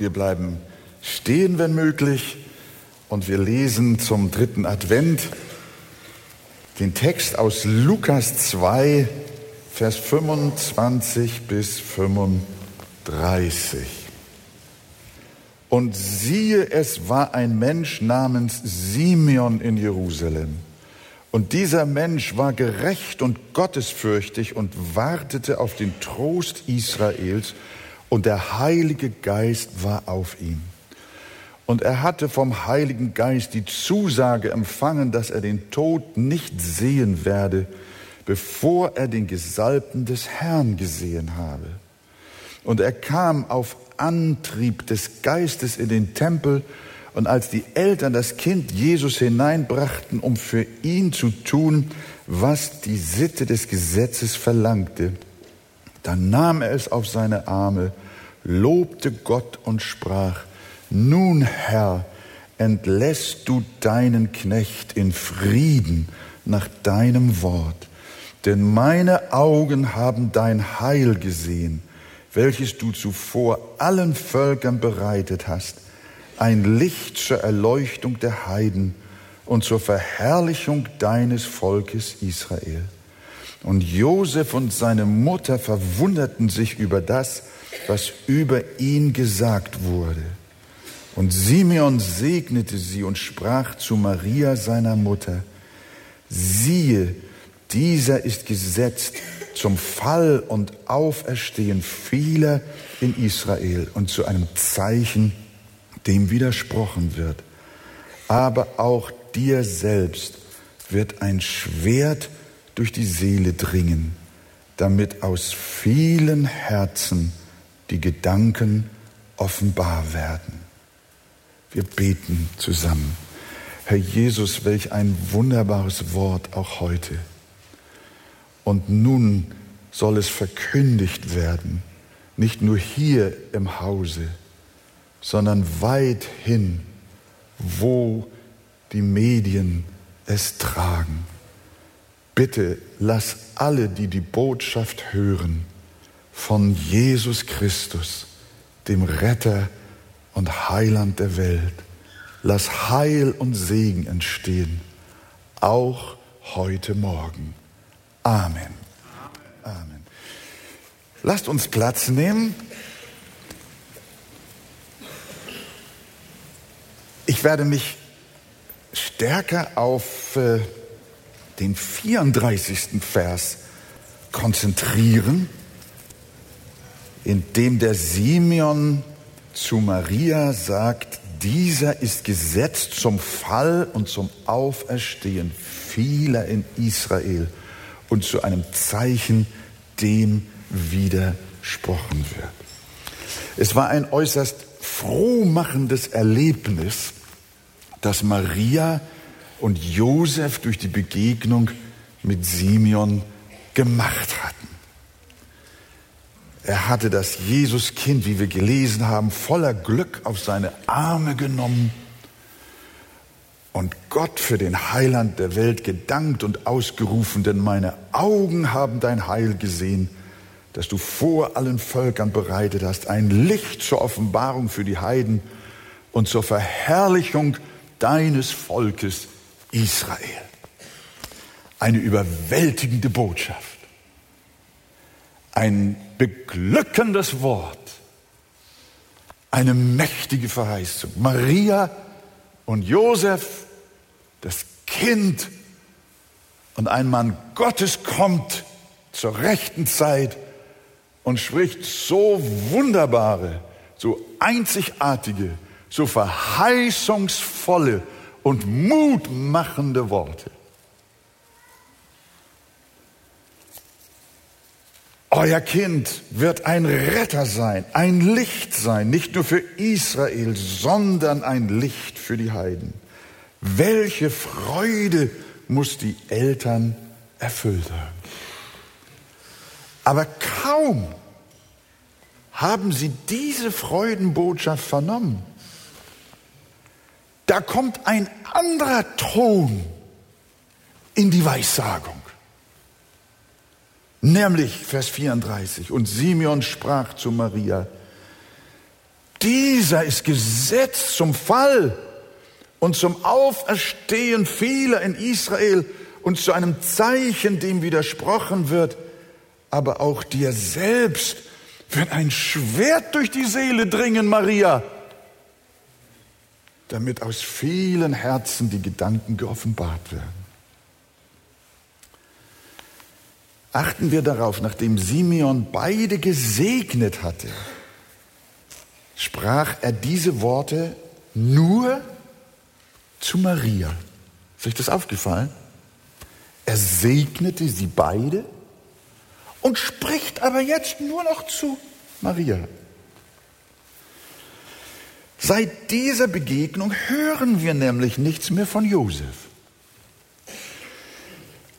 Wir bleiben stehen, wenn möglich, und wir lesen zum dritten Advent den Text aus Lukas 2, Vers 25 bis 35. Und siehe, es war ein Mensch namens Simeon in Jerusalem. Und dieser Mensch war gerecht und gottesfürchtig und wartete auf den Trost Israels, und der Heilige Geist war auf ihm. Und er hatte vom Heiligen Geist die Zusage empfangen, dass er den Tod nicht sehen werde, bevor er den Gesalbten des Herrn gesehen habe. Und er kam auf Antrieb des Geistes in den Tempel, und als die Eltern das Kind Jesus hineinbrachten, um für ihn zu tun, was die Sitte des Gesetzes verlangte, dann nahm er es auf seine Arme, lobte Gott und sprach, nun, Herr, entlässt du deinen Knecht in Frieden nach deinem Wort, denn meine Augen haben dein Heil gesehen, welches du zuvor allen Völkern bereitet hast, ein Licht zur Erleuchtung der Heiden und zur Verherrlichung deines Volkes Israel. Und Josef und seine Mutter verwunderten sich über das, was über ihn gesagt wurde. Und Simeon segnete sie und sprach zu Maria, seiner Mutter, siehe, dieser ist gesetzt zum Fall und Auferstehen vieler in Israel und zu einem Zeichen, dem widersprochen wird. Aber auch dir selbst wird ein Schwert durch die Seele dringen, damit aus vielen Herzen die Gedanken offenbar werden. Wir beten zusammen. Herr Jesus, welch ein wunderbares Wort auch heute. Und nun soll es verkündigt werden, nicht nur hier im Hause, sondern weithin, wo die Medien es tragen. Bitte lass alle, die die Botschaft hören, von Jesus Christus, dem Retter, und Heiland der Welt. Lass Heil und Segen entstehen, auch heute Morgen. Amen. Amen. Lasst uns Platz nehmen. Ich werde mich stärker auf äh, den 34. Vers konzentrieren, in dem der Simeon zu Maria sagt, dieser ist gesetzt zum Fall und zum Auferstehen vieler in Israel und zu einem Zeichen, dem widersprochen wird. Es war ein äußerst frohmachendes Erlebnis, dass Maria und Josef durch die Begegnung mit Simeon gemacht hatten. Er hatte das Jesuskind, wie wir gelesen haben, voller Glück auf seine Arme genommen und Gott für den Heiland der Welt gedankt und ausgerufen, denn meine Augen haben dein Heil gesehen, das du vor allen Völkern bereitet hast, ein Licht zur Offenbarung für die Heiden und zur Verherrlichung deines Volkes Israel. Eine überwältigende Botschaft. Ein beglückendes Wort, eine mächtige Verheißung. Maria und Josef, das Kind und ein Mann Gottes kommt zur rechten Zeit und spricht so wunderbare, so einzigartige, so verheißungsvolle und mutmachende Worte. Euer Kind wird ein Retter sein, ein Licht sein, nicht nur für Israel, sondern ein Licht für die Heiden. Welche Freude muss die Eltern erfüllt haben. Aber kaum haben sie diese Freudenbotschaft vernommen, da kommt ein anderer Ton in die Weissagung. Nämlich Vers 34. Und Simeon sprach zu Maria, Dieser ist gesetzt zum Fall und zum Auferstehen vieler in Israel und zu einem Zeichen, dem widersprochen wird. Aber auch dir selbst wird ein Schwert durch die Seele dringen, Maria, damit aus vielen Herzen die Gedanken geoffenbart werden. Achten wir darauf, nachdem Simeon beide gesegnet hatte, sprach er diese Worte nur zu Maria. Ist euch das aufgefallen? Er segnete sie beide und spricht aber jetzt nur noch zu Maria. Seit dieser Begegnung hören wir nämlich nichts mehr von Josef.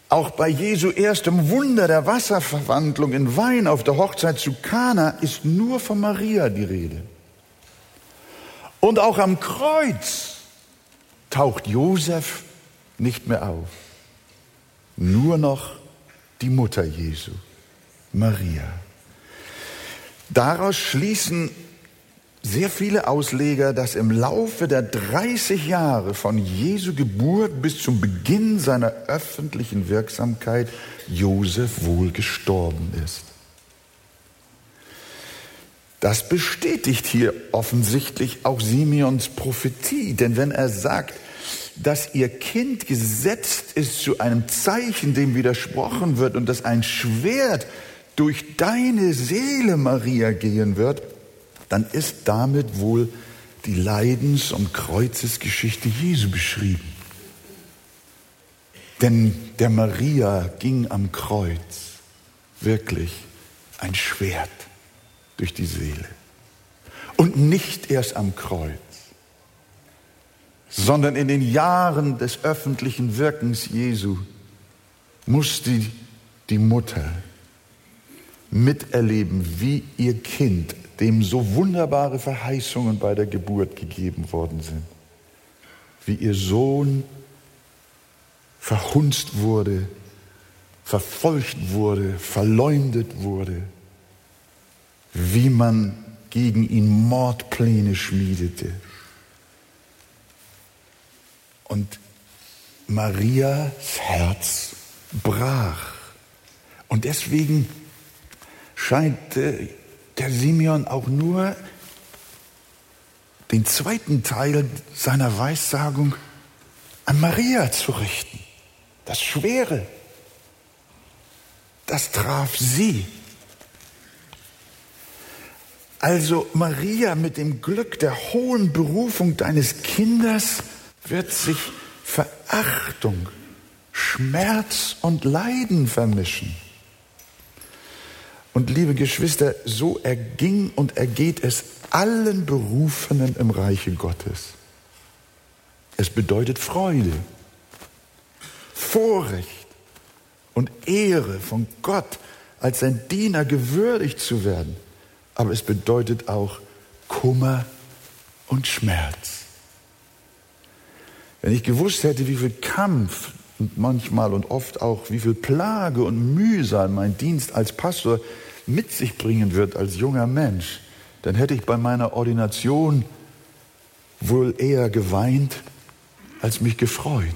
Auch bei Jesu erstem Wunder der Wasserverwandlung in Wein auf der Hochzeit zu Kana ist nur von Maria die Rede. Und auch am Kreuz taucht Josef nicht mehr auf. Nur noch die Mutter Jesu, Maria. Daraus schließen sehr viele Ausleger, dass im Laufe der 30 Jahre von Jesu Geburt bis zum Beginn seiner öffentlichen Wirksamkeit Josef wohl gestorben ist. Das bestätigt hier offensichtlich auch Simeons Prophetie, denn wenn er sagt, dass ihr Kind gesetzt ist zu einem Zeichen, dem widersprochen wird und dass ein Schwert durch deine Seele, Maria, gehen wird, dann ist damit wohl die Leidens- und Kreuzesgeschichte Jesu beschrieben. Denn der Maria ging am Kreuz wirklich ein Schwert durch die Seele. Und nicht erst am Kreuz, sondern in den Jahren des öffentlichen Wirkens Jesu musste die Mutter miterleben, wie ihr Kind dem so wunderbare Verheißungen bei der Geburt gegeben worden sind. Wie ihr Sohn verhunzt wurde, verfolgt wurde, verleumdet wurde, wie man gegen ihn Mordpläne schmiedete. Und Marias Herz brach. Und deswegen scheint der Simeon auch nur den zweiten Teil seiner Weissagung an Maria zu richten. Das Schwere, das traf sie. Also Maria mit dem Glück der hohen Berufung deines Kindes wird sich Verachtung, Schmerz und Leiden vermischen. Und liebe Geschwister, so erging und ergeht es allen Berufenen im Reiche Gottes. Es bedeutet Freude, Vorrecht und Ehre von Gott als sein Diener gewürdigt zu werden. Aber es bedeutet auch Kummer und Schmerz. Wenn ich gewusst hätte, wie viel Kampf und manchmal und oft auch, wie viel Plage und Mühsal mein Dienst als Pastor mit sich bringen wird als junger Mensch, dann hätte ich bei meiner Ordination wohl eher geweint als mich gefreut.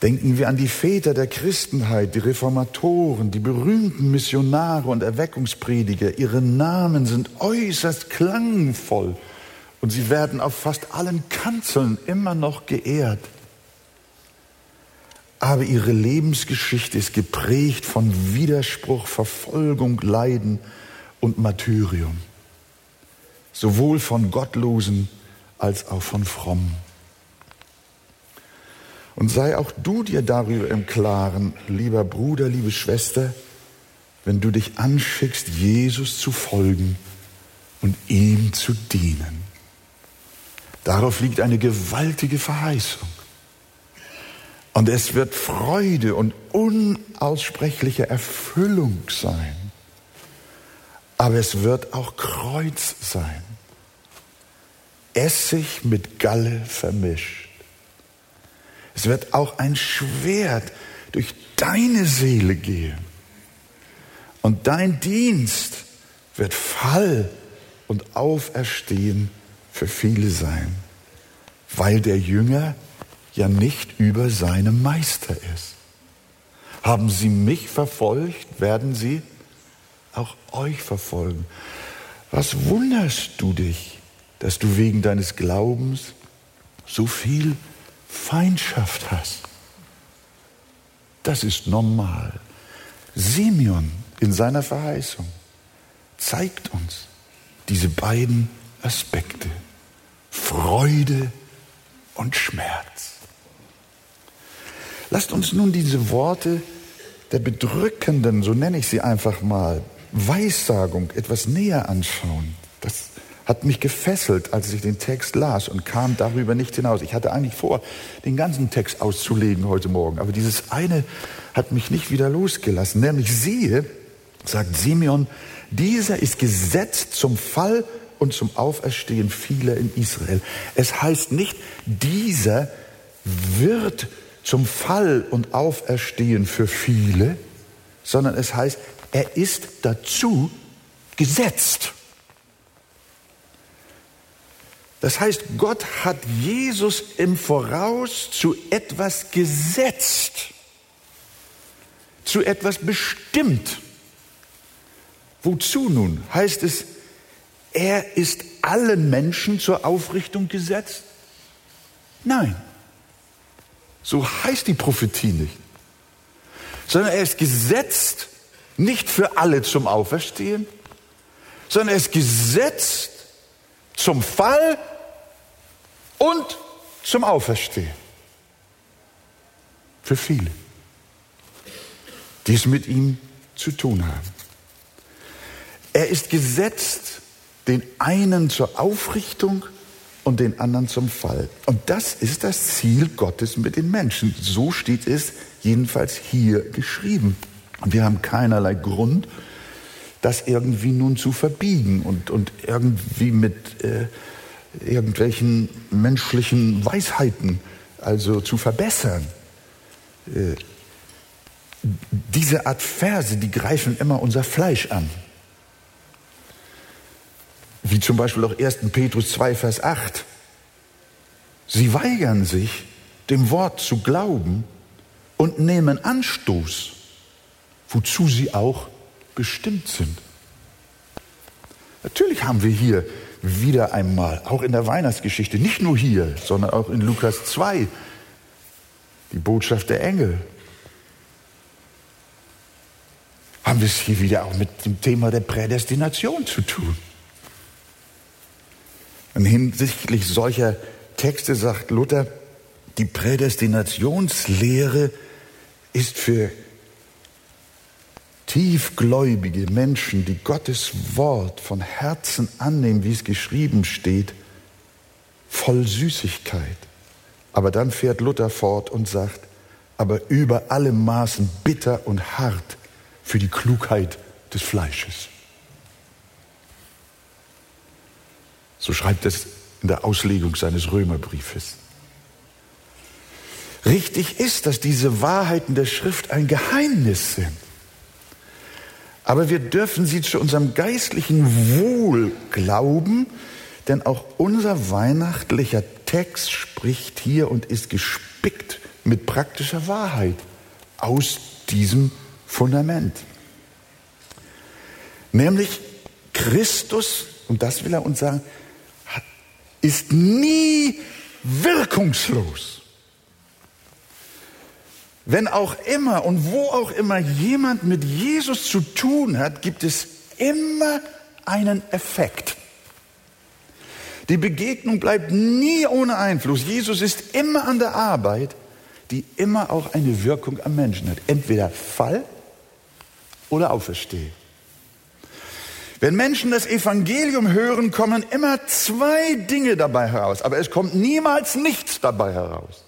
Denken wir an die Väter der Christenheit, die Reformatoren, die berühmten Missionare und Erweckungsprediger. Ihre Namen sind äußerst klangvoll und sie werden auf fast allen Kanzeln immer noch geehrt. Aber ihre Lebensgeschichte ist geprägt von Widerspruch, Verfolgung, Leiden und Martyrium. Sowohl von Gottlosen als auch von Frommen. Und sei auch du dir darüber im Klaren, lieber Bruder, liebe Schwester, wenn du dich anschickst, Jesus zu folgen und ihm zu dienen. Darauf liegt eine gewaltige Verheißung. Und es wird Freude und unaussprechliche Erfüllung sein. Aber es wird auch Kreuz sein. Essig mit Galle vermischt. Es wird auch ein Schwert durch deine Seele gehen. Und dein Dienst wird Fall und Auferstehen für viele sein, weil der Jünger ja nicht über seinem Meister ist. Haben sie mich verfolgt, werden sie auch euch verfolgen. Was wunderst du dich, dass du wegen deines Glaubens so viel Feindschaft hast? Das ist normal. Simeon in seiner Verheißung zeigt uns diese beiden Aspekte. Freude und Schmerz. Lasst uns nun diese Worte der bedrückenden, so nenne ich sie einfach mal, Weissagung etwas näher anschauen. Das hat mich gefesselt, als ich den Text las und kam darüber nicht hinaus. Ich hatte eigentlich vor, den ganzen Text auszulegen heute Morgen, aber dieses eine hat mich nicht wieder losgelassen. Nämlich siehe, sagt Simeon, dieser ist gesetzt zum Fall und zum Auferstehen vieler in Israel. Es heißt nicht, dieser wird zum Fall und Auferstehen für viele, sondern es heißt, er ist dazu gesetzt. Das heißt, Gott hat Jesus im Voraus zu etwas gesetzt, zu etwas bestimmt. Wozu nun? Heißt es, er ist allen Menschen zur Aufrichtung gesetzt? Nein. So heißt die Prophetie nicht. Sondern er ist gesetzt nicht für alle zum Auferstehen, sondern er ist gesetzt zum Fall und zum Auferstehen. Für viele, die es mit ihm zu tun haben. Er ist gesetzt den einen zur Aufrichtung und den anderen zum Fall. Und das ist das Ziel Gottes mit den Menschen. So steht es jedenfalls hier geschrieben. Und wir haben keinerlei Grund, das irgendwie nun zu verbiegen und, und irgendwie mit äh, irgendwelchen menschlichen Weisheiten also zu verbessern. Äh, diese Art Verse, die greifen immer unser Fleisch an. Wie zum Beispiel auch 1. Petrus 2, Vers 8. Sie weigern sich, dem Wort zu glauben und nehmen Anstoß, wozu sie auch bestimmt sind. Natürlich haben wir hier wieder einmal, auch in der Weihnachtsgeschichte, nicht nur hier, sondern auch in Lukas 2, die Botschaft der Engel. Haben wir es hier wieder auch mit dem Thema der Prädestination zu tun. Und hinsichtlich solcher Texte sagt Luther, die Prädestinationslehre ist für tiefgläubige Menschen, die Gottes Wort von Herzen annehmen, wie es geschrieben steht, voll Süßigkeit. Aber dann fährt Luther fort und sagt, aber über alle Maßen bitter und hart für die Klugheit des Fleisches. So schreibt es in der Auslegung seines Römerbriefes. Richtig ist, dass diese Wahrheiten der Schrift ein Geheimnis sind. Aber wir dürfen sie zu unserem geistlichen Wohl glauben, denn auch unser weihnachtlicher Text spricht hier und ist gespickt mit praktischer Wahrheit aus diesem Fundament. Nämlich Christus, und das will er uns sagen, ist nie wirkungslos. Wenn auch immer und wo auch immer jemand mit Jesus zu tun hat, gibt es immer einen Effekt. Die Begegnung bleibt nie ohne Einfluss. Jesus ist immer an der Arbeit, die immer auch eine Wirkung am Menschen hat. Entweder Fall oder Auferstehen. Wenn Menschen das Evangelium hören, kommen immer zwei Dinge dabei heraus, aber es kommt niemals nichts dabei heraus.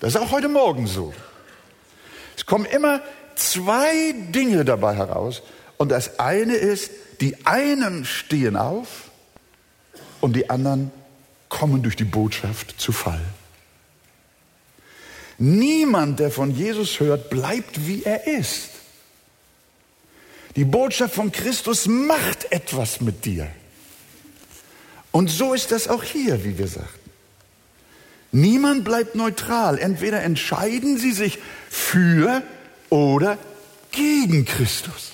Das ist auch heute Morgen so. Es kommen immer zwei Dinge dabei heraus und das eine ist, die einen stehen auf und die anderen kommen durch die Botschaft zu Fall. Niemand, der von Jesus hört, bleibt wie er ist. Die Botschaft von Christus macht etwas mit dir. Und so ist das auch hier, wie wir sagten. Niemand bleibt neutral. Entweder entscheiden sie sich für oder gegen Christus.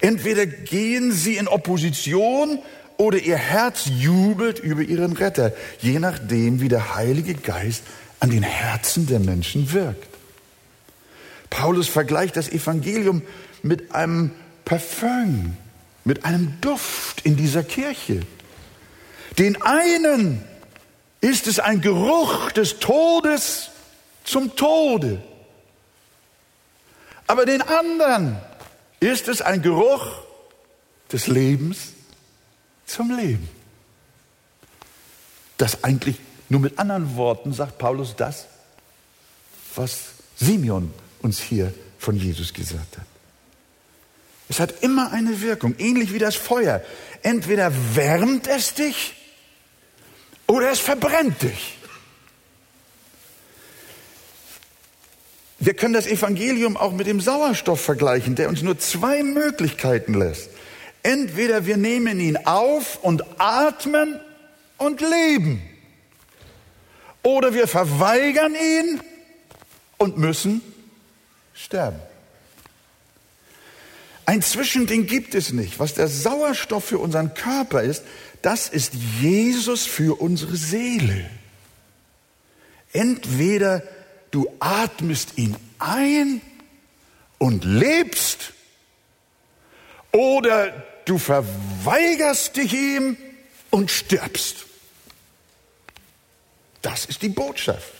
Entweder gehen sie in Opposition oder ihr Herz jubelt über ihren Retter, je nachdem, wie der Heilige Geist an den Herzen der Menschen wirkt. Paulus vergleicht das Evangelium mit einem Parfüm, mit einem Duft in dieser Kirche. Den einen ist es ein Geruch des Todes zum Tode. Aber den anderen ist es ein Geruch des Lebens zum Leben. Das eigentlich nur mit anderen Worten sagt Paulus das, was Simeon uns hier von Jesus gesagt hat. Es hat immer eine Wirkung, ähnlich wie das Feuer. Entweder wärmt es dich oder es verbrennt dich. Wir können das Evangelium auch mit dem Sauerstoff vergleichen, der uns nur zwei Möglichkeiten lässt. Entweder wir nehmen ihn auf und atmen und leben. Oder wir verweigern ihn und müssen sterben. Ein Zwischending gibt es nicht. Was der Sauerstoff für unseren Körper ist, das ist Jesus für unsere Seele. Entweder du atmest ihn ein und lebst, oder du verweigerst dich ihm und stirbst. Das ist die Botschaft.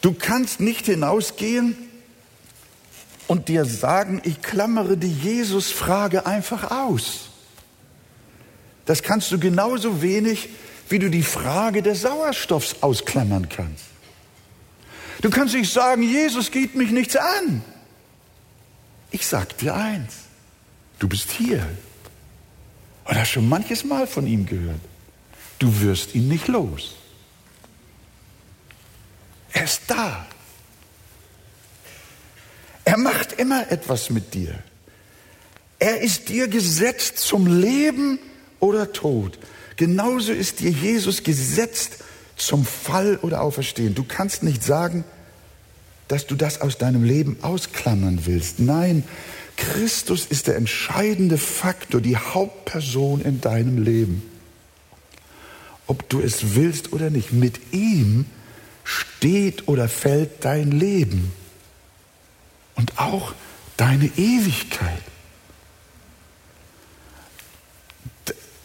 Du kannst nicht hinausgehen und dir sagen, ich klammere die Jesus-Frage einfach aus. Das kannst du genauso wenig, wie du die Frage des Sauerstoffs ausklammern kannst. Du kannst nicht sagen, Jesus geht mich nichts an. Ich sag dir eins, du bist hier und hast schon manches Mal von ihm gehört. Du wirst ihn nicht los. Er ist da. Er macht immer etwas mit dir. Er ist dir gesetzt zum Leben oder Tod. Genauso ist dir Jesus gesetzt zum Fall oder Auferstehen. Du kannst nicht sagen, dass du das aus deinem Leben ausklammern willst. Nein, Christus ist der entscheidende Faktor, die Hauptperson in deinem Leben. Ob du es willst oder nicht, mit ihm steht oder fällt dein Leben und auch deine Ewigkeit.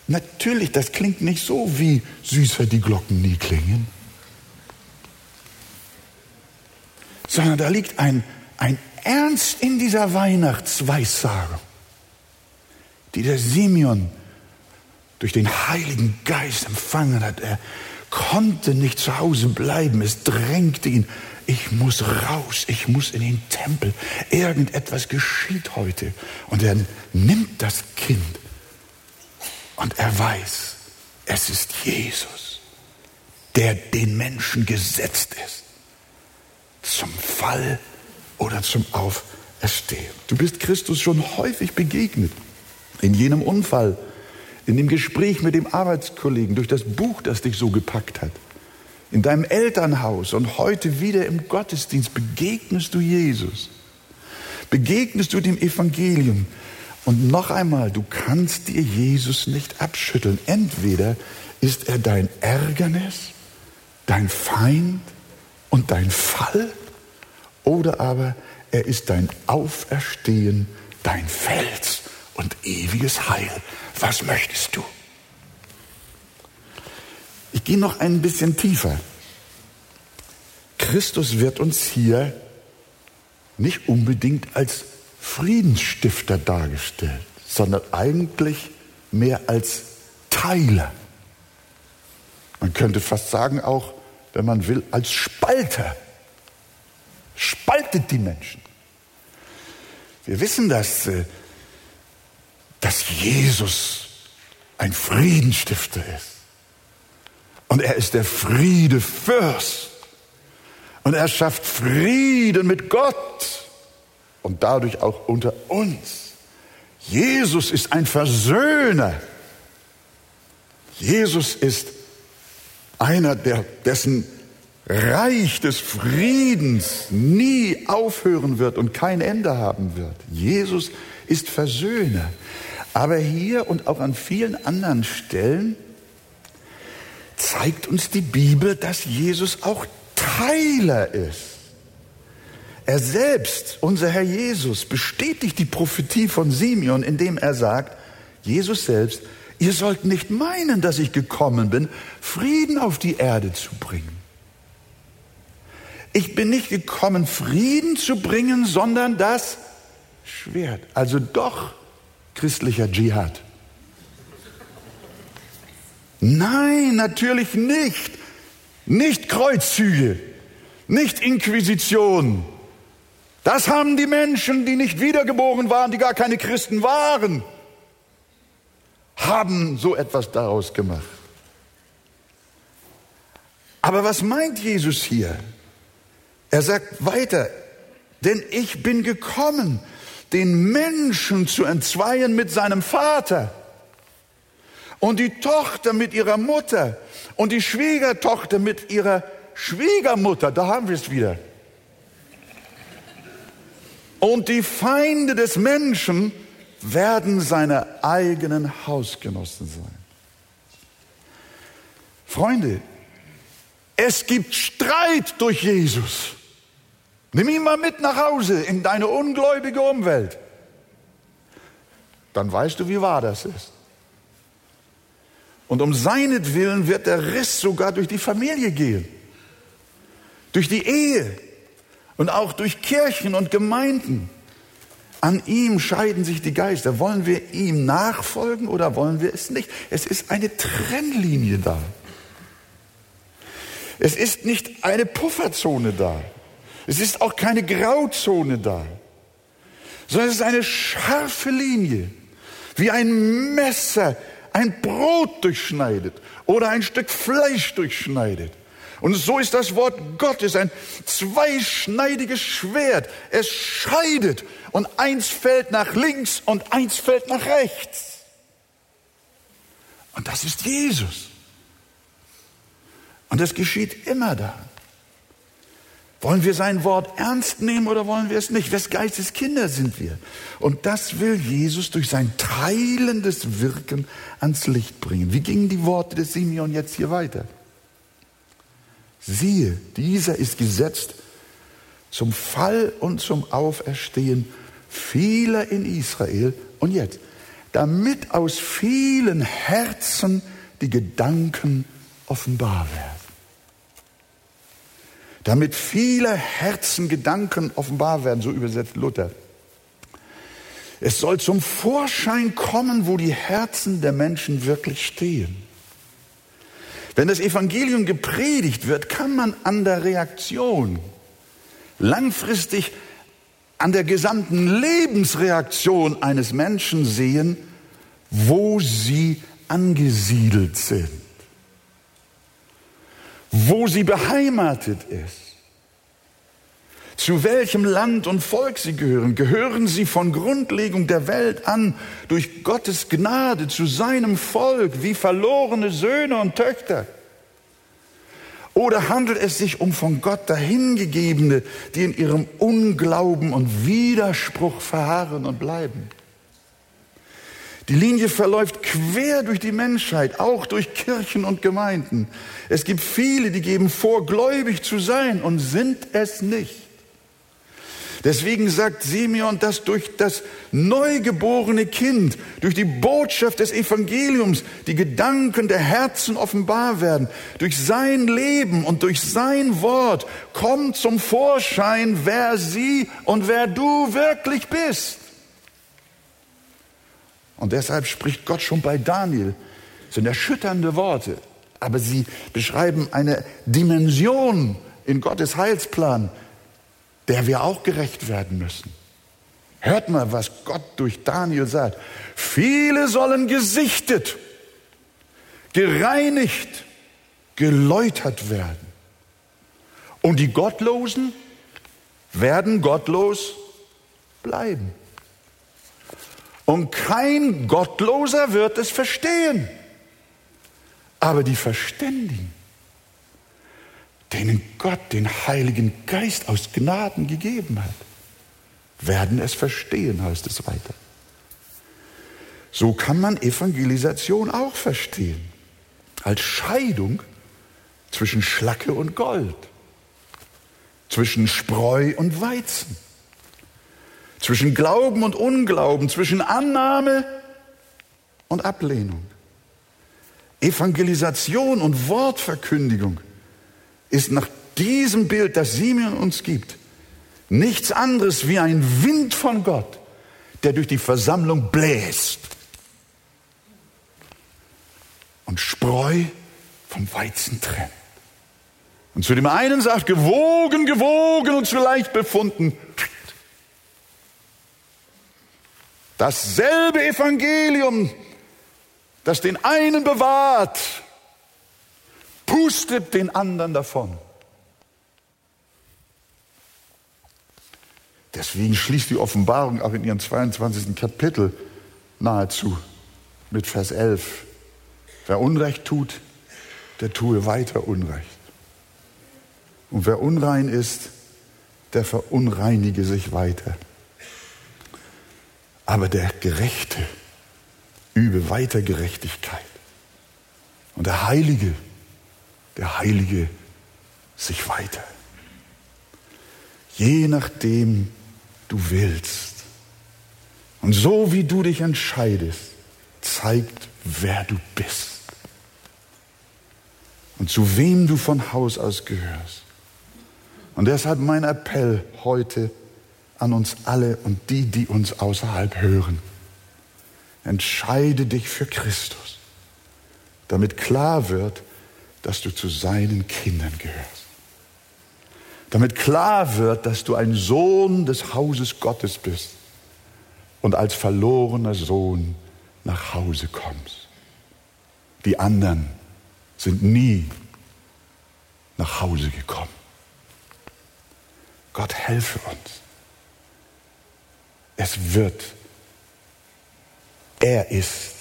Natürlich, das klingt nicht so wie süßer die Glocken nie klingen, sondern da liegt ein, ein Ernst in dieser Weihnachtsweissagung, die der Simeon durch den Heiligen Geist empfangen hat. Er konnte nicht zu Hause bleiben, es drängte ihn. Ich muss raus, ich muss in den Tempel. Irgendetwas geschieht heute. Und er nimmt das Kind und er weiß, es ist Jesus, der den Menschen gesetzt ist zum Fall oder zum Auferstehen. Du bist Christus schon häufig begegnet. In jenem Unfall, in dem Gespräch mit dem Arbeitskollegen, durch das Buch, das dich so gepackt hat. In deinem Elternhaus und heute wieder im Gottesdienst begegnest du Jesus. Begegnest du dem Evangelium. Und noch einmal, du kannst dir Jesus nicht abschütteln. Entweder ist er dein Ärgernis, dein Feind und dein Fall, oder aber er ist dein Auferstehen, dein Fels und ewiges Heil. Was möchtest du? Ich gehe noch ein bisschen tiefer. Christus wird uns hier nicht unbedingt als Friedensstifter dargestellt, sondern eigentlich mehr als Teiler. Man könnte fast sagen auch, wenn man will, als Spalter. Spaltet die Menschen. Wir wissen, dass, äh, dass Jesus ein Friedensstifter ist. Und er ist der Friedefürst. Und er schafft Frieden mit Gott und dadurch auch unter uns. Jesus ist ein Versöhner. Jesus ist einer, der, dessen Reich des Friedens nie aufhören wird und kein Ende haben wird. Jesus ist Versöhner. Aber hier und auch an vielen anderen Stellen zeigt uns die Bibel, dass Jesus auch Teiler ist. Er selbst, unser Herr Jesus, bestätigt die Prophetie von Simeon, indem er sagt, Jesus selbst, ihr sollt nicht meinen, dass ich gekommen bin, Frieden auf die Erde zu bringen. Ich bin nicht gekommen, Frieden zu bringen, sondern das Schwert. Also doch christlicher Dschihad. Nein, natürlich nicht. Nicht Kreuzzüge, nicht Inquisition. Das haben die Menschen, die nicht wiedergeboren waren, die gar keine Christen waren, haben so etwas daraus gemacht. Aber was meint Jesus hier? Er sagt weiter, denn ich bin gekommen, den Menschen zu entzweien mit seinem Vater und die Tochter mit ihrer Mutter und die Schwiegertochter mit ihrer Schwiegermutter, da haben wir es wieder. Und die Feinde des Menschen werden seine eigenen Hausgenossen sein. Freunde, es gibt Streit durch Jesus. Nimm ihn mal mit nach Hause in deine ungläubige Umwelt. Dann weißt du, wie wahr das ist. Und um seinetwillen wird der Riss sogar durch die Familie gehen, durch die Ehe und auch durch Kirchen und Gemeinden. An ihm scheiden sich die Geister. Wollen wir ihm nachfolgen oder wollen wir es nicht? Es ist eine Trennlinie da. Es ist nicht eine Pufferzone da. Es ist auch keine Grauzone da, sondern es ist eine scharfe Linie, wie ein Messer ein Brot durchschneidet oder ein Stück Fleisch durchschneidet. Und so ist das Wort Gottes ein zweischneidiges Schwert. Es scheidet und eins fällt nach links und eins fällt nach rechts. Und das ist Jesus. Und das geschieht immer da. Wollen wir sein Wort ernst nehmen oder wollen wir es nicht? Wes Geistes Kinder sind wir? Und das will Jesus durch sein teilendes Wirken ans Licht bringen. Wie gingen die Worte des Simeon jetzt hier weiter? Siehe, dieser ist gesetzt zum Fall und zum Auferstehen vieler in Israel. Und jetzt, damit aus vielen Herzen die Gedanken offenbar werden damit viele Herzen Gedanken offenbar werden, so übersetzt Luther. Es soll zum Vorschein kommen, wo die Herzen der Menschen wirklich stehen. Wenn das Evangelium gepredigt wird, kann man an der Reaktion langfristig an der gesamten Lebensreaktion eines Menschen sehen, wo sie angesiedelt sind wo sie beheimatet ist, zu welchem Land und Volk sie gehören. Gehören sie von Grundlegung der Welt an durch Gottes Gnade zu seinem Volk wie verlorene Söhne und Töchter? Oder handelt es sich um von Gott dahingegebene, die in ihrem Unglauben und Widerspruch verharren und bleiben? Die Linie verläuft quer durch die Menschheit, auch durch Kirchen und Gemeinden. Es gibt viele, die geben vor, gläubig zu sein und sind es nicht. Deswegen sagt Simeon, dass durch das neugeborene Kind, durch die Botschaft des Evangeliums die Gedanken der Herzen offenbar werden. Durch sein Leben und durch sein Wort kommt zum Vorschein, wer sie und wer du wirklich bist. Und deshalb spricht Gott schon bei Daniel. Das sind erschütternde Worte, aber sie beschreiben eine Dimension in Gottes Heilsplan, der wir auch gerecht werden müssen. Hört mal, was Gott durch Daniel sagt. Viele sollen gesichtet, gereinigt, geläutert werden. Und die Gottlosen werden gottlos bleiben. Und kein Gottloser wird es verstehen. Aber die Verständigen, denen Gott den Heiligen Geist aus Gnaden gegeben hat, werden es verstehen, heißt es weiter. So kann man Evangelisation auch verstehen. Als Scheidung zwischen Schlacke und Gold, zwischen Spreu und Weizen, zwischen Glauben und Unglauben, zwischen Annahme und Ablehnung. Evangelisation und Wortverkündigung ist nach diesem Bild, das Simeon uns gibt, nichts anderes wie ein Wind von Gott, der durch die Versammlung bläst und Spreu vom Weizen trennt. Und zu dem einen sagt, gewogen, gewogen und zu leicht befunden. Dasselbe Evangelium, das den einen bewahrt, pustet den anderen davon. Deswegen schließt die Offenbarung auch in ihrem 22. Kapitel nahezu mit Vers 11. Wer Unrecht tut, der tue weiter Unrecht. Und wer unrein ist, der verunreinige sich weiter. Aber der Gerechte übe weiter Gerechtigkeit. Und der Heilige, der Heilige sich weiter. Je nachdem du willst. Und so wie du dich entscheidest, zeigt, wer du bist. Und zu wem du von Haus aus gehörst. Und deshalb mein Appell heute an uns alle und die, die uns außerhalb hören. Entscheide dich für Christus, damit klar wird, dass du zu seinen Kindern gehörst. Damit klar wird, dass du ein Sohn des Hauses Gottes bist und als verlorener Sohn nach Hause kommst. Die anderen sind nie nach Hause gekommen. Gott helfe uns. Es wird er ist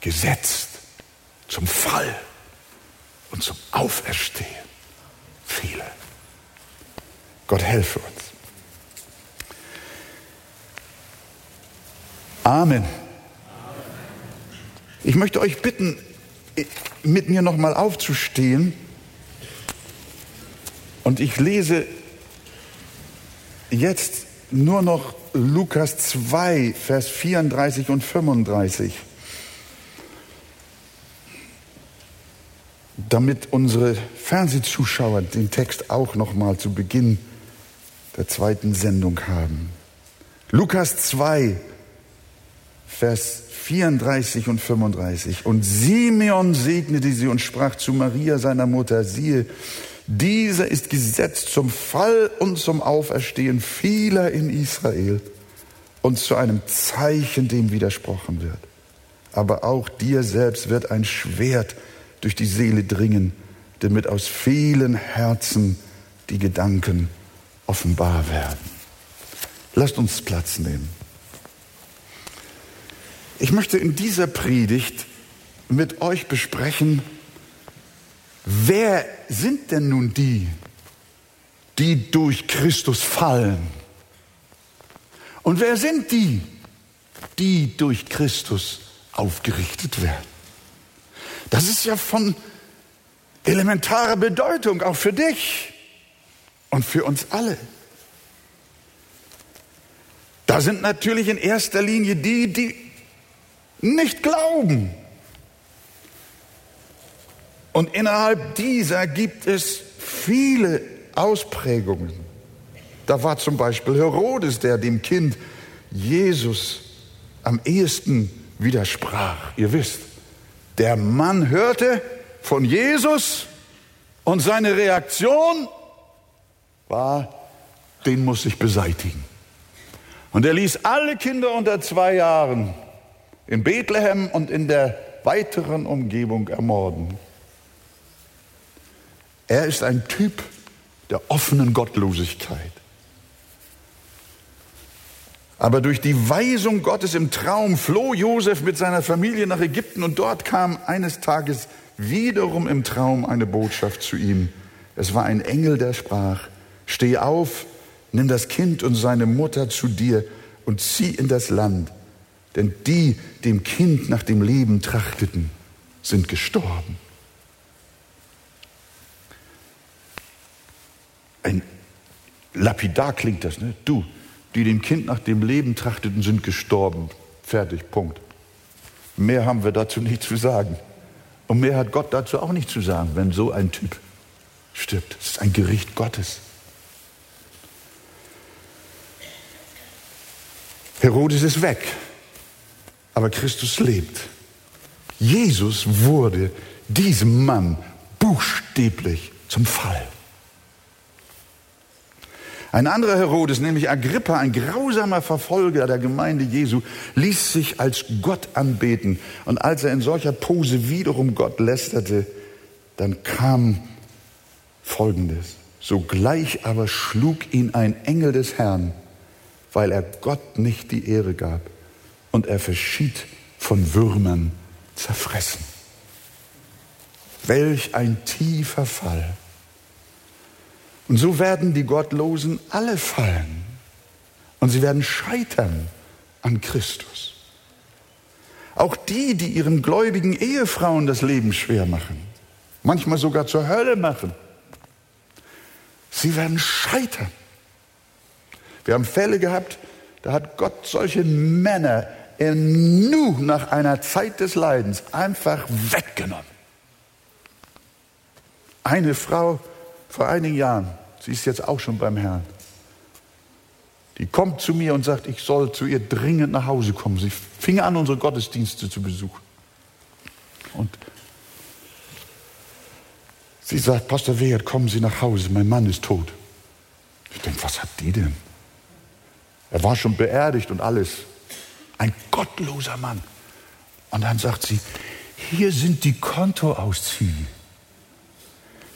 gesetzt zum Fall und zum Auferstehen. Viele. Gott helfe uns. Amen. Ich möchte euch bitten, mit mir nochmal aufzustehen. Und ich lese jetzt nur noch Lukas 2, Vers 34 und 35. Damit unsere Fernsehzuschauer den Text auch noch mal zu Beginn der zweiten Sendung haben. Lukas 2, Vers 34 und 35. Und Simeon segnete sie und sprach zu Maria, seiner Mutter, siehe, dieser ist gesetzt zum Fall und zum Auferstehen vieler in Israel und zu einem Zeichen, dem widersprochen wird. Aber auch dir selbst wird ein Schwert durch die Seele dringen, damit aus vielen Herzen die Gedanken offenbar werden. Lasst uns Platz nehmen. Ich möchte in dieser Predigt mit euch besprechen, Wer sind denn nun die, die durch Christus fallen? Und wer sind die, die durch Christus aufgerichtet werden? Das ist ja von elementarer Bedeutung, auch für dich und für uns alle. Da sind natürlich in erster Linie die, die nicht glauben, und innerhalb dieser gibt es viele Ausprägungen. Da war zum Beispiel Herodes, der dem Kind Jesus am ehesten widersprach. Ihr wisst, der Mann hörte von Jesus und seine Reaktion war, den muss ich beseitigen. Und er ließ alle Kinder unter zwei Jahren in Bethlehem und in der weiteren Umgebung ermorden. Er ist ein Typ der offenen Gottlosigkeit. Aber durch die Weisung Gottes im Traum floh Josef mit seiner Familie nach Ägypten und dort kam eines Tages wiederum im Traum eine Botschaft zu ihm. Es war ein Engel, der sprach, steh auf, nimm das Kind und seine Mutter zu dir und zieh in das Land, denn die dem Kind nach dem Leben trachteten, sind gestorben. Ein lapidar klingt das, ne? Du, die dem Kind nach dem Leben trachteten, sind gestorben. Fertig, Punkt. Mehr haben wir dazu nicht zu sagen. Und mehr hat Gott dazu auch nicht zu sagen, wenn so ein Typ stirbt. Es ist ein Gericht Gottes. Herodes ist weg, aber Christus lebt. Jesus wurde diesem Mann buchstäblich zum Fall. Ein anderer Herodes, nämlich Agrippa, ein grausamer Verfolger der Gemeinde Jesu, ließ sich als Gott anbeten. Und als er in solcher Pose wiederum Gott lästerte, dann kam Folgendes. Sogleich aber schlug ihn ein Engel des Herrn, weil er Gott nicht die Ehre gab. Und er verschied von Würmern zerfressen. Welch ein tiefer Fall. Und so werden die Gottlosen alle fallen. Und sie werden scheitern an Christus. Auch die, die ihren gläubigen Ehefrauen das Leben schwer machen, manchmal sogar zur Hölle machen, sie werden scheitern. Wir haben Fälle gehabt, da hat Gott solche Männer in Nu nach einer Zeit des Leidens einfach weggenommen. Eine Frau vor einigen Jahren, sie ist jetzt auch schon beim Herrn, die kommt zu mir und sagt, ich soll zu ihr dringend nach Hause kommen. Sie fing an, unsere Gottesdienste zu besuchen. Und sie sagt, Pastor Wehrt, kommen Sie nach Hause, mein Mann ist tot. Ich denke, was hat die denn? Er war schon beerdigt und alles. Ein gottloser Mann. Und dann sagt sie, hier sind die Kontoauszüge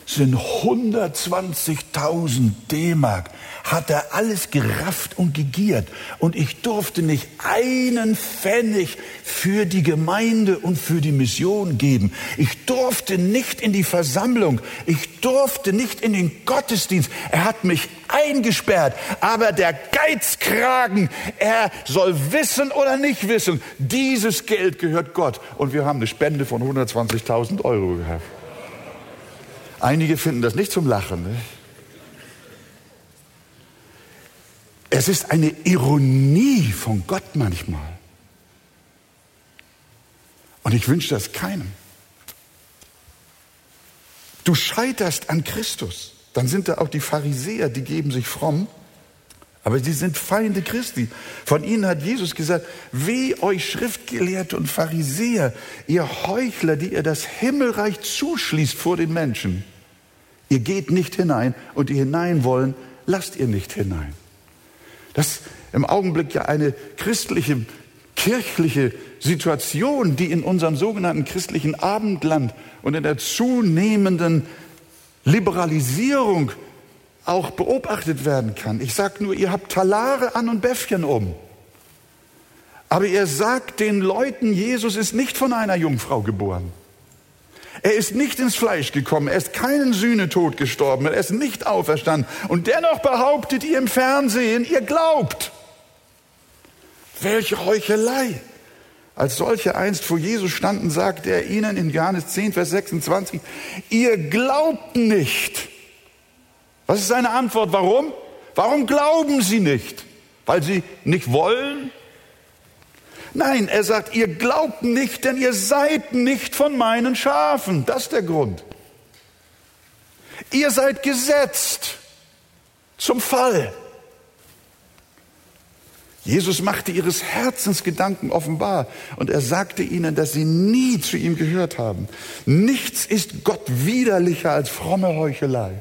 sind 120.000 D-Mark. Hat er alles gerafft und gegiert. Und ich durfte nicht einen Pfennig für die Gemeinde und für die Mission geben. Ich durfte nicht in die Versammlung. Ich durfte nicht in den Gottesdienst. Er hat mich eingesperrt. Aber der Geizkragen, er soll wissen oder nicht wissen, dieses Geld gehört Gott. Und wir haben eine Spende von 120.000 Euro gehabt. Einige finden das nicht zum Lachen. Ne? Es ist eine Ironie von Gott manchmal. Und ich wünsche das keinem. Du scheiterst an Christus. Dann sind da auch die Pharisäer, die geben sich fromm. Aber sie sind Feinde Christi. Von ihnen hat Jesus gesagt, weh euch Schriftgelehrte und Pharisäer, ihr Heuchler, die ihr das Himmelreich zuschließt vor den Menschen. Ihr geht nicht hinein und die hinein wollen, lasst ihr nicht hinein. Das ist im Augenblick ja eine christliche, kirchliche Situation, die in unserem sogenannten christlichen Abendland und in der zunehmenden Liberalisierung auch beobachtet werden kann. Ich sage nur, ihr habt Talare an und Bäffchen um. Aber ihr sagt den Leuten, Jesus ist nicht von einer Jungfrau geboren. Er ist nicht ins Fleisch gekommen, er ist keinen Sühnetod gestorben, er ist nicht auferstanden. Und dennoch behauptet ihr im Fernsehen, ihr glaubt. Welche Heuchelei! Als solche einst vor Jesus standen, sagte er ihnen in Johannes 10, Vers 26, ihr glaubt nicht. Was ist seine Antwort? Warum? Warum glauben sie nicht? Weil sie nicht wollen? Nein, er sagt, ihr glaubt nicht, denn ihr seid nicht von meinen Schafen. Das ist der Grund. Ihr seid gesetzt zum Fall. Jesus machte ihres Herzens Gedanken offenbar und er sagte ihnen, dass sie nie zu ihm gehört haben. Nichts ist Gott widerlicher als fromme Heuchelei.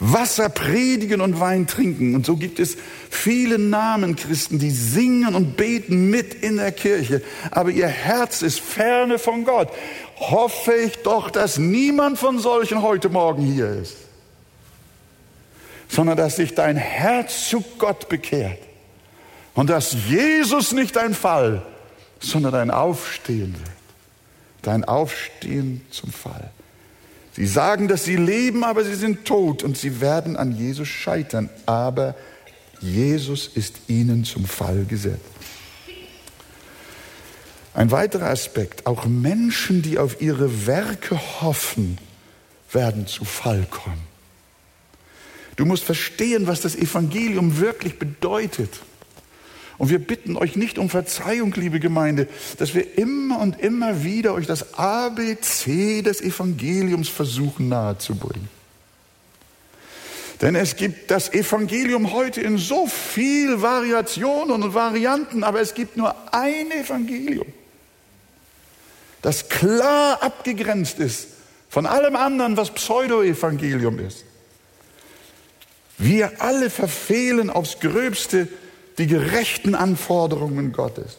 Wasser predigen und Wein trinken. Und so gibt es viele Namen Christen, die singen und beten mit in der Kirche, aber ihr Herz ist ferne von Gott. Hoffe ich doch, dass niemand von solchen heute Morgen hier ist, sondern dass sich dein Herz zu Gott bekehrt Und dass Jesus nicht ein Fall, sondern ein Aufstehen wird. Dein Aufstehen zum Fall. Sie sagen, dass sie leben, aber sie sind tot und sie werden an Jesus scheitern. Aber Jesus ist ihnen zum Fall gesetzt. Ein weiterer Aspekt, auch Menschen, die auf ihre Werke hoffen, werden zu Fall kommen. Du musst verstehen, was das Evangelium wirklich bedeutet. Und wir bitten euch nicht um Verzeihung, liebe Gemeinde, dass wir immer und immer wieder euch das ABC des Evangeliums versuchen nahezubringen. Denn es gibt das Evangelium heute in so viel Variationen und Varianten, aber es gibt nur ein Evangelium, das klar abgegrenzt ist von allem anderen, was Pseudo-Evangelium ist. Wir alle verfehlen aufs Gröbste die gerechten Anforderungen Gottes,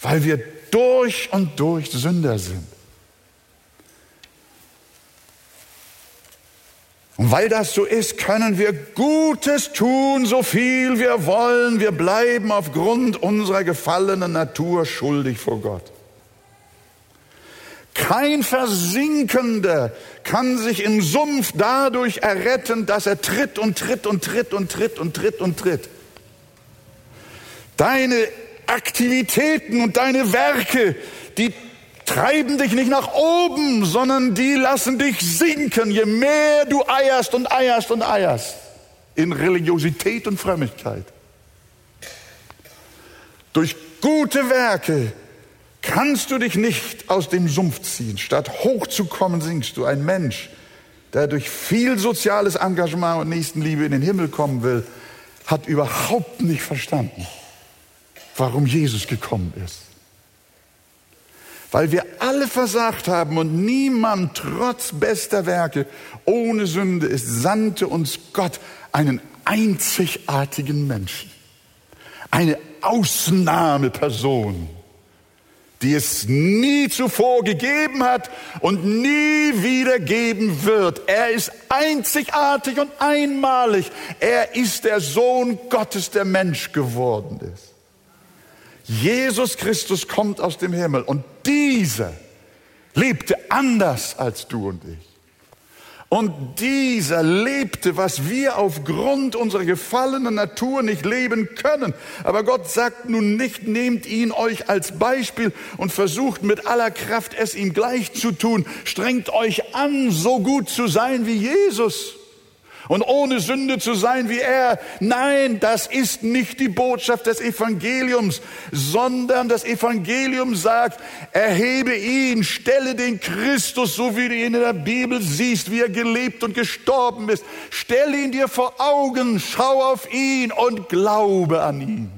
weil wir durch und durch Sünder sind. Und weil das so ist, können wir Gutes tun, so viel wir wollen. Wir bleiben aufgrund unserer gefallenen Natur schuldig vor Gott. Kein Versinkender kann sich im Sumpf dadurch erretten, dass er tritt und tritt und tritt und tritt und tritt und tritt. Deine Aktivitäten und deine Werke, die treiben dich nicht nach oben, sondern die lassen dich sinken, je mehr du eierst und eierst und eierst in Religiosität und Frömmigkeit. Durch gute Werke kannst du dich nicht aus dem Sumpf ziehen. Statt hochzukommen, sinkst du. Ein Mensch, der durch viel soziales Engagement und Nächstenliebe in den Himmel kommen will, hat überhaupt nicht verstanden, warum Jesus gekommen ist. Weil wir alle versagt haben und niemand trotz bester Werke ohne Sünde ist, sandte uns Gott einen einzigartigen Menschen, eine Ausnahmeperson, die es nie zuvor gegeben hat und nie wieder geben wird. Er ist einzigartig und einmalig. Er ist der Sohn Gottes, der Mensch geworden ist. Jesus Christus kommt aus dem Himmel und dieser lebte anders als du und ich. Und dieser lebte, was wir aufgrund unserer gefallenen Natur nicht leben können. Aber Gott sagt nun nicht, nehmt ihn euch als Beispiel und versucht mit aller Kraft es ihm gleich zu tun. Strengt euch an, so gut zu sein wie Jesus und ohne Sünde zu sein wie er. Nein, das ist nicht die Botschaft des Evangeliums, sondern das Evangelium sagt, erhebe ihn, stelle den Christus, so wie du ihn in der Bibel siehst, wie er gelebt und gestorben ist. Stelle ihn dir vor Augen, schau auf ihn und glaube an ihn.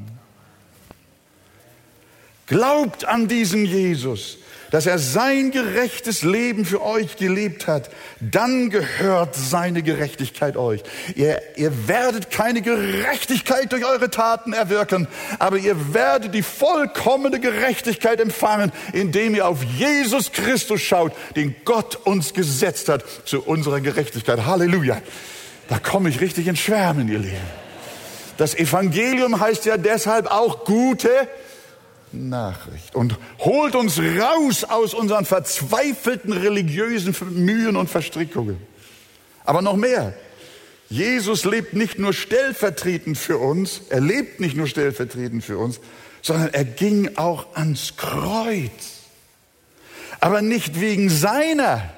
Glaubt an diesen Jesus dass er sein gerechtes Leben für euch gelebt hat, dann gehört seine Gerechtigkeit euch. Ihr, ihr werdet keine Gerechtigkeit durch eure Taten erwirken, aber ihr werdet die vollkommene Gerechtigkeit empfangen, indem ihr auf Jesus Christus schaut, den Gott uns gesetzt hat zu unserer Gerechtigkeit. Halleluja. Da komme ich richtig in Schwärmen, ihr Lieben. Das Evangelium heißt ja deshalb auch gute Nachricht und holt uns raus aus unseren verzweifelten religiösen Mühen und Verstrickungen. Aber noch mehr. Jesus lebt nicht nur stellvertretend für uns, er lebt nicht nur stellvertretend für uns, sondern er ging auch ans Kreuz. Aber nicht wegen seiner,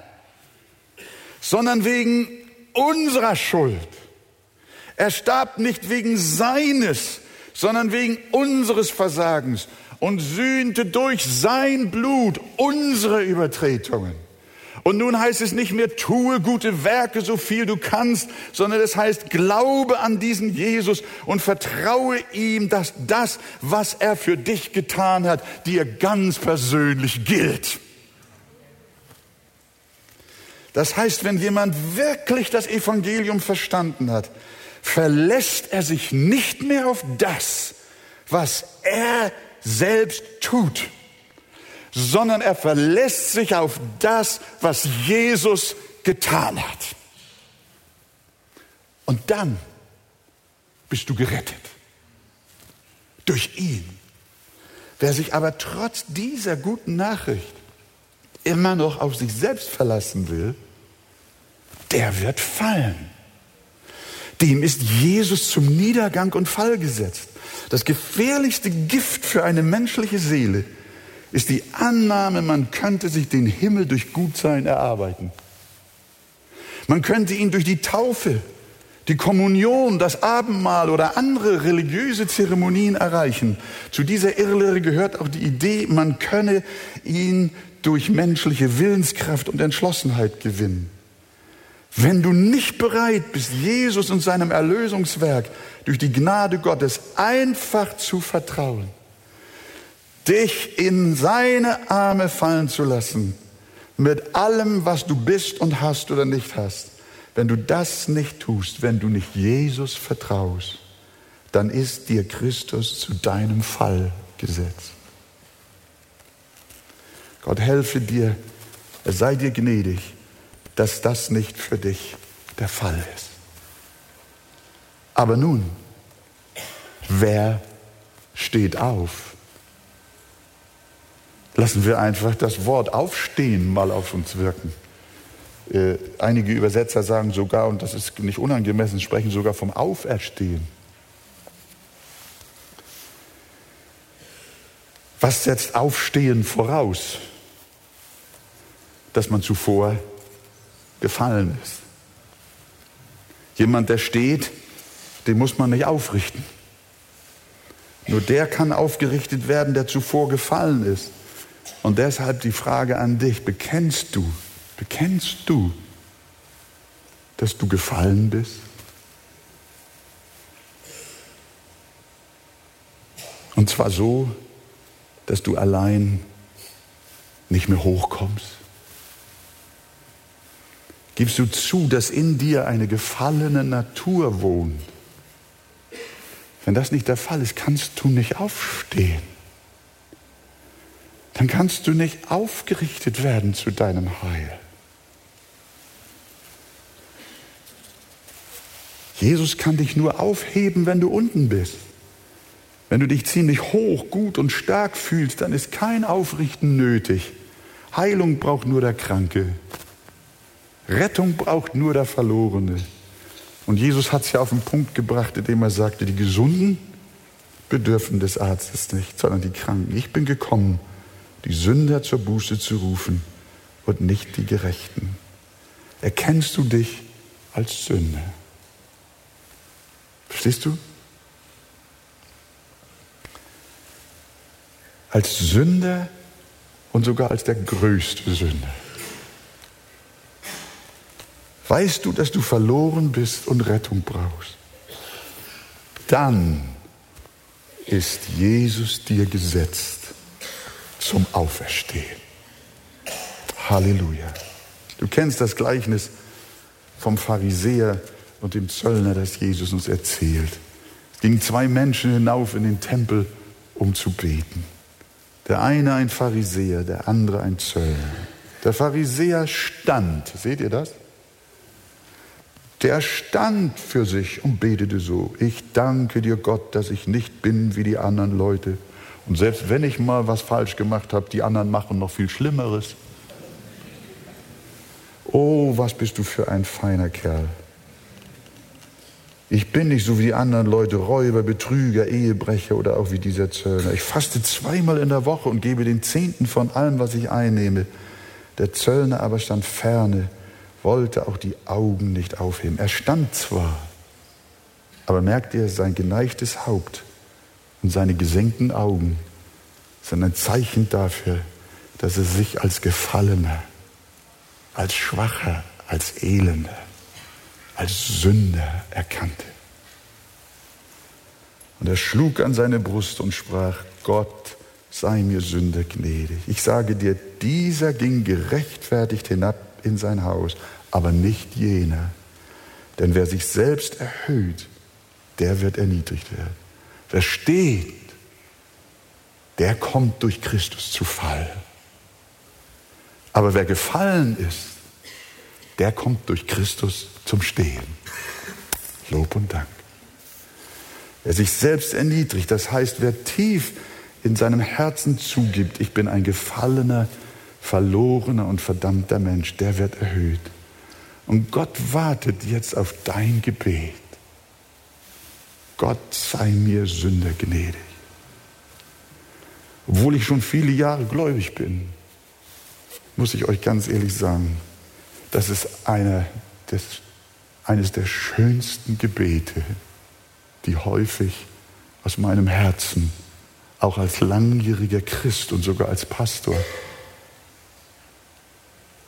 sondern wegen unserer Schuld. Er starb nicht wegen seines, sondern wegen unseres Versagens und sühnte durch sein Blut unsere Übertretungen. Und nun heißt es nicht mehr, tue gute Werke, so viel du kannst, sondern es heißt, glaube an diesen Jesus und vertraue ihm, dass das, was er für dich getan hat, dir ganz persönlich gilt. Das heißt, wenn jemand wirklich das Evangelium verstanden hat, verlässt er sich nicht mehr auf das, was er selbst tut, sondern er verlässt sich auf das, was Jesus getan hat. Und dann bist du gerettet. durch ihn. Wer sich aber trotz dieser guten Nachricht immer noch auf sich selbst verlassen will, der wird fallen. Dem ist Jesus zum Niedergang und Fall gesetzt. Das gefährlichste Gift für eine menschliche Seele ist die Annahme, man könnte sich den Himmel durch Gutsein erarbeiten. Man könnte ihn durch die Taufe, die Kommunion, das Abendmahl oder andere religiöse Zeremonien erreichen. Zu dieser Irrlehre gehört auch die Idee, man könne ihn durch menschliche Willenskraft und Entschlossenheit gewinnen. Wenn du nicht bereit bist, Jesus und seinem Erlösungswerk durch die Gnade Gottes einfach zu vertrauen, dich in seine Arme fallen zu lassen, mit allem, was du bist und hast oder nicht hast, wenn du das nicht tust, wenn du nicht Jesus vertraust, dann ist dir Christus zu deinem Fall gesetzt. Gott helfe dir, sei dir gnädig, dass das nicht für dich der Fall ist. Aber nun, wer steht auf? Lassen wir einfach das Wort aufstehen mal auf uns wirken. Äh, einige Übersetzer sagen sogar, und das ist nicht unangemessen, sprechen sogar vom Auferstehen. Was setzt Aufstehen voraus? Dass man zuvor gefallen ist. Jemand, der steht, den muss man nicht aufrichten. Nur der kann aufgerichtet werden, der zuvor gefallen ist. Und deshalb die Frage an dich, bekennst du, bekennst du, dass du gefallen bist? Und zwar so, dass du allein nicht mehr hochkommst. Gibst du zu, dass in dir eine gefallene Natur wohnt? Wenn das nicht der Fall ist, kannst du nicht aufstehen. Dann kannst du nicht aufgerichtet werden zu deinem Heil. Jesus kann dich nur aufheben, wenn du unten bist. Wenn du dich ziemlich hoch, gut und stark fühlst, dann ist kein Aufrichten nötig. Heilung braucht nur der Kranke. Rettung braucht nur der Verlorene. Und Jesus hat es ja auf den Punkt gebracht, indem er sagte, die Gesunden bedürfen des Arztes nicht, sondern die Kranken. Ich bin gekommen, die Sünder zur Buße zu rufen und nicht die Gerechten. Erkennst du dich als Sünder? Verstehst du? Als Sünder und sogar als der größte Sünder. Weißt du, dass du verloren bist und Rettung brauchst? Dann ist Jesus dir gesetzt zum Auferstehen. Halleluja. Du kennst das Gleichnis vom Pharisäer und dem Zöllner, das Jesus uns erzählt. Es gingen zwei Menschen hinauf in den Tempel, um zu beten. Der eine ein Pharisäer, der andere ein Zöllner. Der Pharisäer stand, seht ihr das? Der stand für sich und betete so, ich danke dir Gott, dass ich nicht bin wie die anderen Leute. Und selbst wenn ich mal was falsch gemacht habe, die anderen machen noch viel Schlimmeres. Oh, was bist du für ein feiner Kerl. Ich bin nicht so wie die anderen Leute, Räuber, Betrüger, Ehebrecher oder auch wie dieser Zöllner. Ich faste zweimal in der Woche und gebe den Zehnten von allem, was ich einnehme. Der Zöllner aber stand ferne wollte auch die Augen nicht aufheben. Er stand zwar, aber merkt ihr, sein geneigtes Haupt und seine gesenkten Augen sind ein Zeichen dafür, dass er sich als Gefallener, als Schwacher, als Elender, als Sünder erkannte. Und er schlug an seine Brust und sprach, Gott sei mir Sünder gnädig. Ich sage dir, dieser ging gerechtfertigt hinab in sein Haus, aber nicht jener. Denn wer sich selbst erhöht, der wird erniedrigt werden. Wer steht, der kommt durch Christus zu Fall. Aber wer gefallen ist, der kommt durch Christus zum Stehen. Lob und Dank. Wer sich selbst erniedrigt, das heißt, wer tief in seinem Herzen zugibt, ich bin ein gefallener, verlorener und verdammter Mensch, der wird erhöht. Und Gott wartet jetzt auf dein Gebet. Gott sei mir Sünder gnädig. Obwohl ich schon viele Jahre gläubig bin, muss ich euch ganz ehrlich sagen, das ist eine des, eines der schönsten Gebete, die häufig aus meinem Herzen, auch als langjähriger Christ und sogar als Pastor,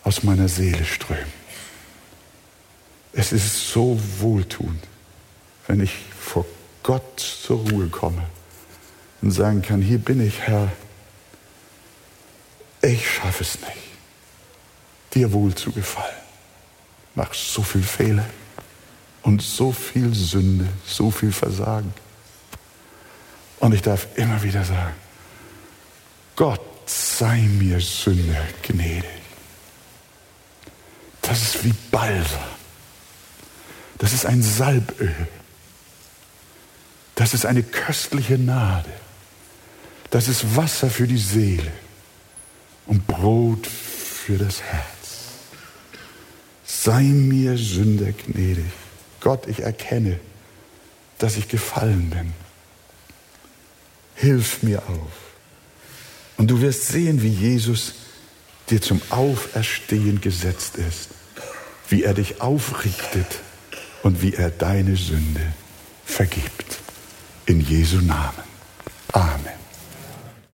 aus meiner Seele strömen. Es ist so wohltuend, wenn ich vor Gott zur Ruhe komme und sagen kann, hier bin ich, Herr, ich schaffe es nicht, dir wohl zu gefallen. Mach so viel Fehler und so viel Sünde, so viel Versagen. Und ich darf immer wieder sagen, Gott sei mir Sünde gnädig. Das ist wie Balsam. Das ist ein Salböl. Das ist eine köstliche Gnade. Das ist Wasser für die Seele und Brot für das Herz. Sei mir Sünder gnädig. Gott, ich erkenne, dass ich gefallen bin. Hilf mir auf. Und du wirst sehen, wie Jesus dir zum Auferstehen gesetzt ist, wie er dich aufrichtet und wie er deine Sünde vergibt. In Jesu Namen. Amen.